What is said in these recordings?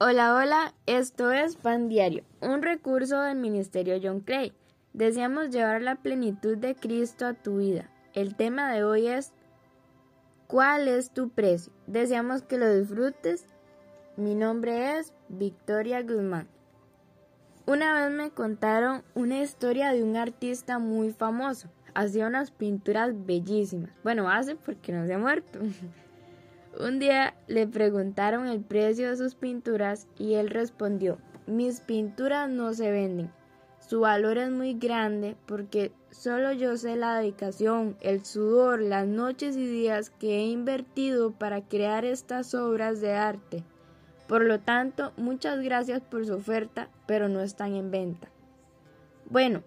Hola, hola, esto es Pan Diario, un recurso del Ministerio John Clay. Deseamos llevar la plenitud de Cristo a tu vida. El tema de hoy es ¿Cuál es tu precio? Deseamos que lo disfrutes. Mi nombre es Victoria Guzmán. Una vez me contaron una historia de un artista muy famoso. Hacía unas pinturas bellísimas. Bueno, hace porque no se ha muerto. Un día le preguntaron el precio de sus pinturas y él respondió, mis pinturas no se venden. Su valor es muy grande porque solo yo sé la dedicación, el sudor, las noches y días que he invertido para crear estas obras de arte. Por lo tanto, muchas gracias por su oferta, pero no están en venta. Bueno,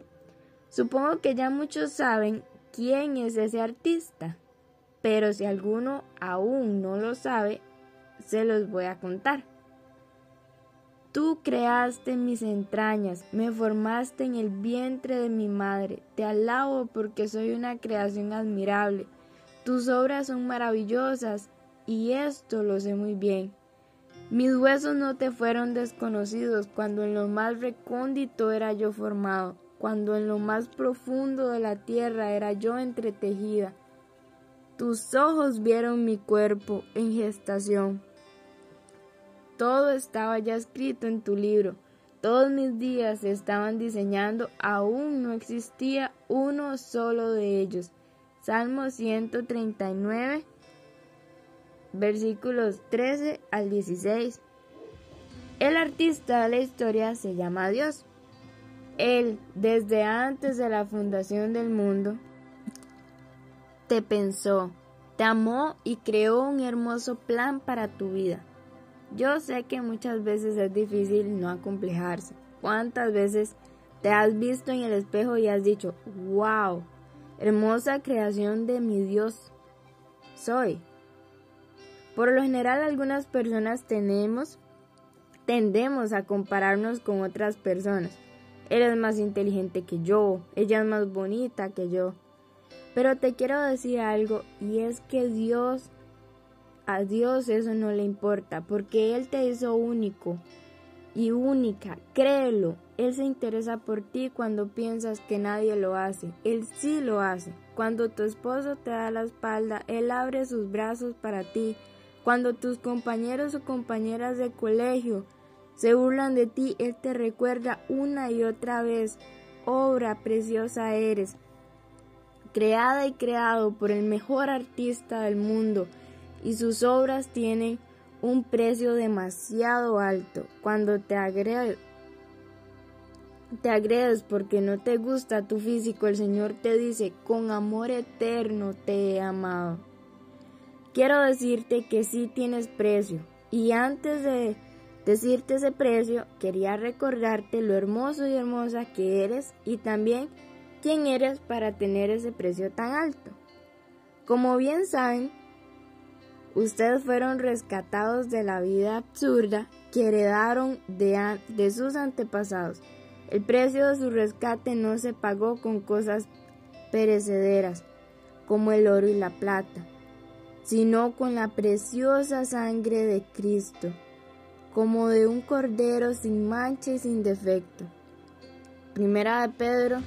supongo que ya muchos saben quién es ese artista. Pero si alguno aún no lo sabe, se los voy a contar. Tú creaste mis entrañas, me formaste en el vientre de mi madre. Te alabo porque soy una creación admirable. Tus obras son maravillosas y esto lo sé muy bien. Mis huesos no te fueron desconocidos cuando en lo más recóndito era yo formado, cuando en lo más profundo de la tierra era yo entretejida. Tus ojos vieron mi cuerpo en gestación. Todo estaba ya escrito en tu libro. Todos mis días se estaban diseñando, aún no existía uno solo de ellos. Salmo 139, versículos 13 al 16. El artista de la historia se llama Dios. Él, desde antes de la fundación del mundo, te pensó, te amó y creó un hermoso plan para tu vida. Yo sé que muchas veces es difícil no acomplejarse. ¿Cuántas veces te has visto en el espejo y has dicho, wow, hermosa creación de mi Dios soy? Por lo general algunas personas tenemos, tendemos a compararnos con otras personas. Él es más inteligente que yo, ella es más bonita que yo. Pero te quiero decir algo y es que Dios, a Dios eso no le importa porque Él te hizo único y única, créelo. Él se interesa por ti cuando piensas que nadie lo hace. Él sí lo hace. Cuando tu esposo te da la espalda, Él abre sus brazos para ti. Cuando tus compañeros o compañeras de colegio se burlan de ti, Él te recuerda una y otra vez, obra preciosa eres creada y creado por el mejor artista del mundo, y sus obras tienen un precio demasiado alto. Cuando te agredes, te agredes porque no te gusta tu físico, el Señor te dice, con amor eterno te he amado. Quiero decirte que sí tienes precio, y antes de decirte ese precio, quería recordarte lo hermoso y hermosa que eres y también quién eres para tener ese precio tan alto. Como bien saben, ustedes fueron rescatados de la vida absurda que heredaron de, de sus antepasados. El precio de su rescate no se pagó con cosas perecederas como el oro y la plata, sino con la preciosa sangre de Cristo, como de un cordero sin mancha y sin defecto. Primera de Pedro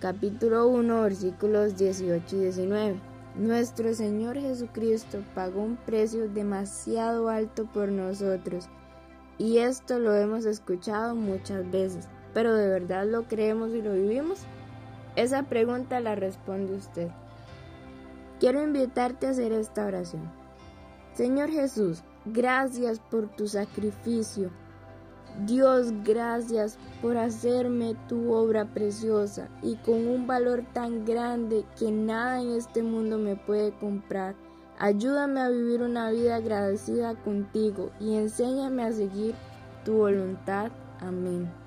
capítulo 1, versículos 18 y 19. Nuestro Señor Jesucristo pagó un precio demasiado alto por nosotros y esto lo hemos escuchado muchas veces, pero ¿de verdad lo creemos y lo vivimos? Esa pregunta la responde usted. Quiero invitarte a hacer esta oración. Señor Jesús, gracias por tu sacrificio Dios, gracias por hacerme tu obra preciosa y con un valor tan grande que nada en este mundo me puede comprar. Ayúdame a vivir una vida agradecida contigo y enséñame a seguir tu voluntad. Amén.